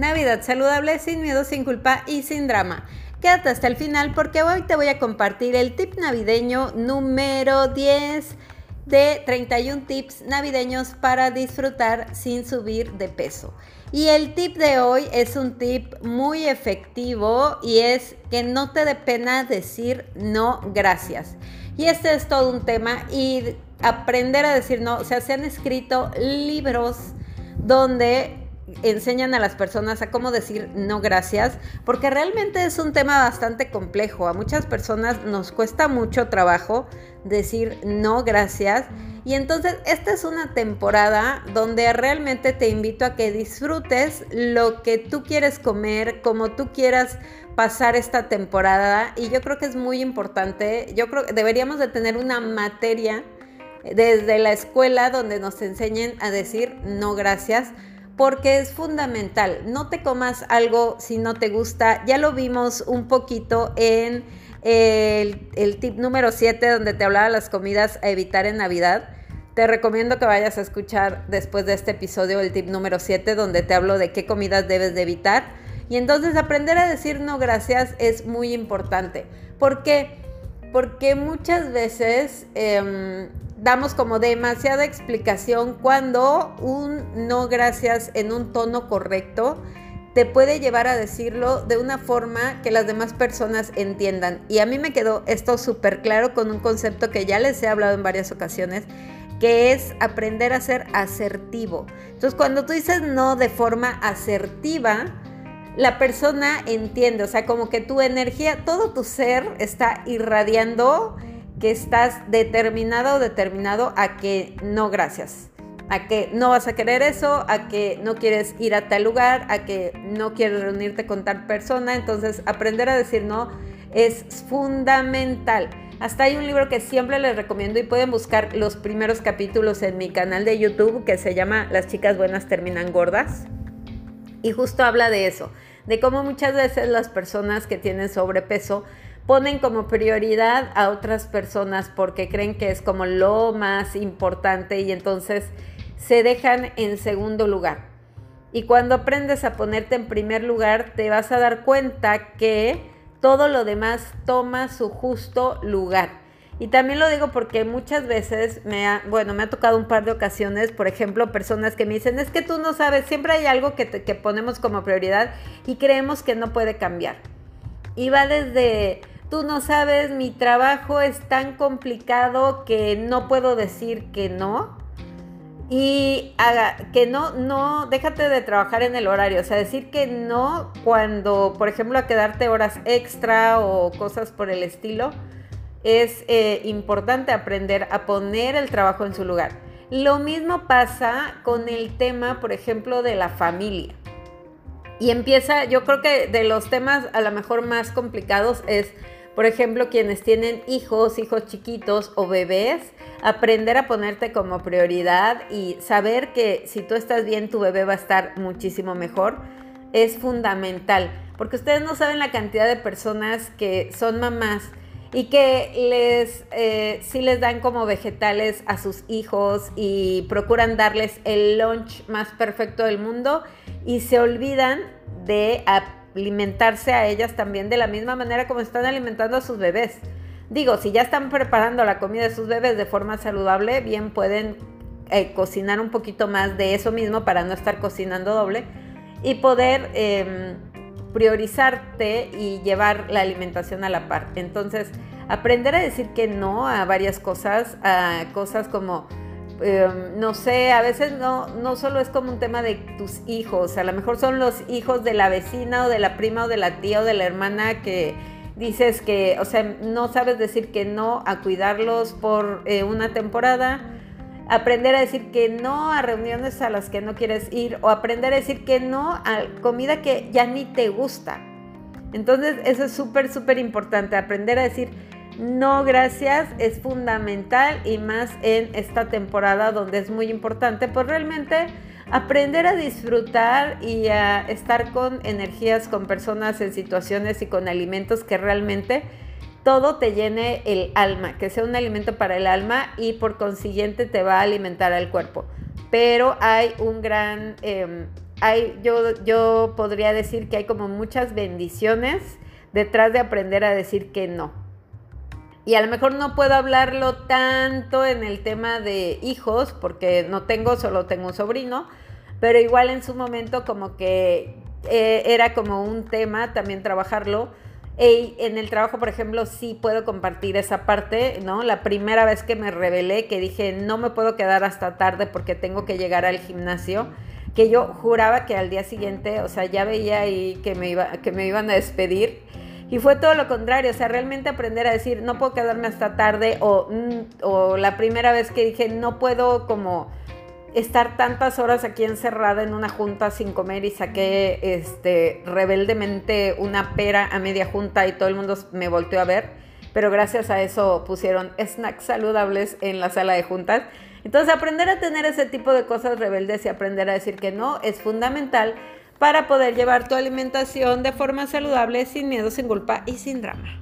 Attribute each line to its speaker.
Speaker 1: Navidad saludable, sin miedo, sin culpa y sin drama. Quédate hasta el final porque hoy te voy a compartir el tip navideño número 10 de 31 tips navideños para disfrutar sin subir de peso. Y el tip de hoy es un tip muy efectivo y es que no te dé pena decir no gracias. Y este es todo un tema y aprender a decir no, o sea, se han escrito libros donde enseñan a las personas a cómo decir no gracias, porque realmente es un tema bastante complejo. A muchas personas nos cuesta mucho trabajo decir no gracias. Y entonces esta es una temporada donde realmente te invito a que disfrutes lo que tú quieres comer, como tú quieras pasar esta temporada. Y yo creo que es muy importante, yo creo que deberíamos de tener una materia desde la escuela donde nos enseñen a decir no gracias porque es fundamental. No te comas algo si no te gusta. Ya lo vimos un poquito en el, tip número 7 donde te hablaba las comidas a evitar en Navidad. Te recomiendo que vayas a escuchar después de este episodio el tip número 7 donde te hablo de qué comidas debes de evitar. Y entonces aprender a decir no gracias es muy importante. ¿Por qué? Porque muchas veces em, damos como demasiada explicación cuando un no gracias en un tono correcto te puede llevar a decirlo de una forma que las demás personas entiendan. Y a mí me quedó esto súper claro con un concepto que ya les he hablado en varias ocasiones, que es aprender a ser asertivo. Entonces, cuando tú dices no de forma asertiva, la persona entiende, o sea, como que tu energía, todo tu ser está irradiando que estás determinado o determinado a que no gracias, a que no vas a querer eso, a que no quieres ir a tal lugar, a que no quieres reunirte con tal persona. Entonces, aprender a decir no es fundamental. Hasta hay un libro que siempre les recomiendo y pueden buscar los primeros capítulos en mi canal de YouTube que se llama Las chicas buenas terminan gordas. Y justo habla de eso, de cómo muchas veces las personas que tienen sobrepeso ponen como prioridad a otras personas porque creen que es como lo más importante y entonces se dejan en segundo lugar. Y cuando aprendes a ponerte en primer lugar, te vas a dar cuenta que todo lo demás toma su justo lugar. Y también lo digo porque muchas veces me ha, bueno, me ha tocado un par de ocasiones, por ejemplo, personas que me dicen, es que tú no sabes, siempre hay algo que, que ponemos como prioridad y creemos que no puede cambiar. Y va desde tú no sabes, mi trabajo es tan complicado que no puedo decir que no. Y que no, no, déjate de trabajar en el horario, o sea, decir que no cuando, por ejemplo, a quedarte horas extra o cosas por el estilo, es eh, importante aprender a poner el trabajo en su lugar. Lo mismo pasa con el tema, por ejemplo, de la familia. Y empieza, yo creo que de los temas a lo mejor más complicados es por ejemplo, quienes tienen hijos, hijos chiquitos o bebés, aprender a ponerte como prioridad y saber que si tú estás bien, tu bebé va a estar muchísimo mejor, es fundamental. Porque ustedes no saben la cantidad de personas que son mamás y que les eh, sí les dan como vegetales a sus hijos y procuran darles el lunch más perfecto del mundo y se olvidan de alimentarse a ellas también de la misma manera como están alimentando a sus bebés. Digo, si ya están preparando la comida de sus bebés de forma saludable, bien pueden eh, cocinar un poquito más de eso mismo para no estar cocinando doble y poder em, priorizarte y llevar la alimentación a la par. Entonces, aprender a decir que no a varias cosas, a cosas como Em, no sé, a veces no, no solo es como un tema de tus hijos, a lo mejor son los hijos de la vecina o de la prima o de la tía o de la hermana que dices que, o sea, no sabes decir que no a cuidarlos por eh, una temporada, aprender a decir que no a reuniones a las que no quieres ir o aprender a decir que no a comida que ya ni te gusta. Entonces, eso es súper, súper importante, aprender a decir no, gracias, es fundamental y más en esta temporada donde es muy importante, pues realmente aprender a disfrutar y a estar con energías, con personas en situaciones y con alimentos que realmente todo te llene el alma, que sea un alimento para el alma y por consiguiente te va a alimentar al cuerpo. Pero hay un gran, em, hay, yo, yo podría decir que hay como muchas bendiciones detrás de aprender a decir que no. Y a lo mejor no puedo hablarlo tanto en el tema de hijos, porque no tengo, solo tengo un sobrino, pero igual en su momento como que eh, era como un tema también trabajarlo. Y en el trabajo, por ejemplo, sí puedo compartir esa parte, ¿no? La primera vez que me revelé, que dije, no me puedo quedar hasta tarde porque tengo que llegar al gimnasio, que yo juraba que al día siguiente, o sea, ya veía ahí que me, iba, que me iban a despedir. Y fue todo lo contrario, o sea, realmente aprender a decir, no puedo quedarme hasta tarde, o, mm, o la primera vez que dije, no puedo como estar tantas horas aquí encerrada en una junta sin comer y saqué este rebeldemente una pera a media junta y todo el mundo me volteó a ver, pero gracias a eso pusieron snacks saludables en la sala de juntas. Entonces aprender a tener ese tipo de cosas rebeldes y aprender a decir que no es fundamental para poder llevar tu alimentación de forma saludable, sin miedo, sin culpa y sin drama.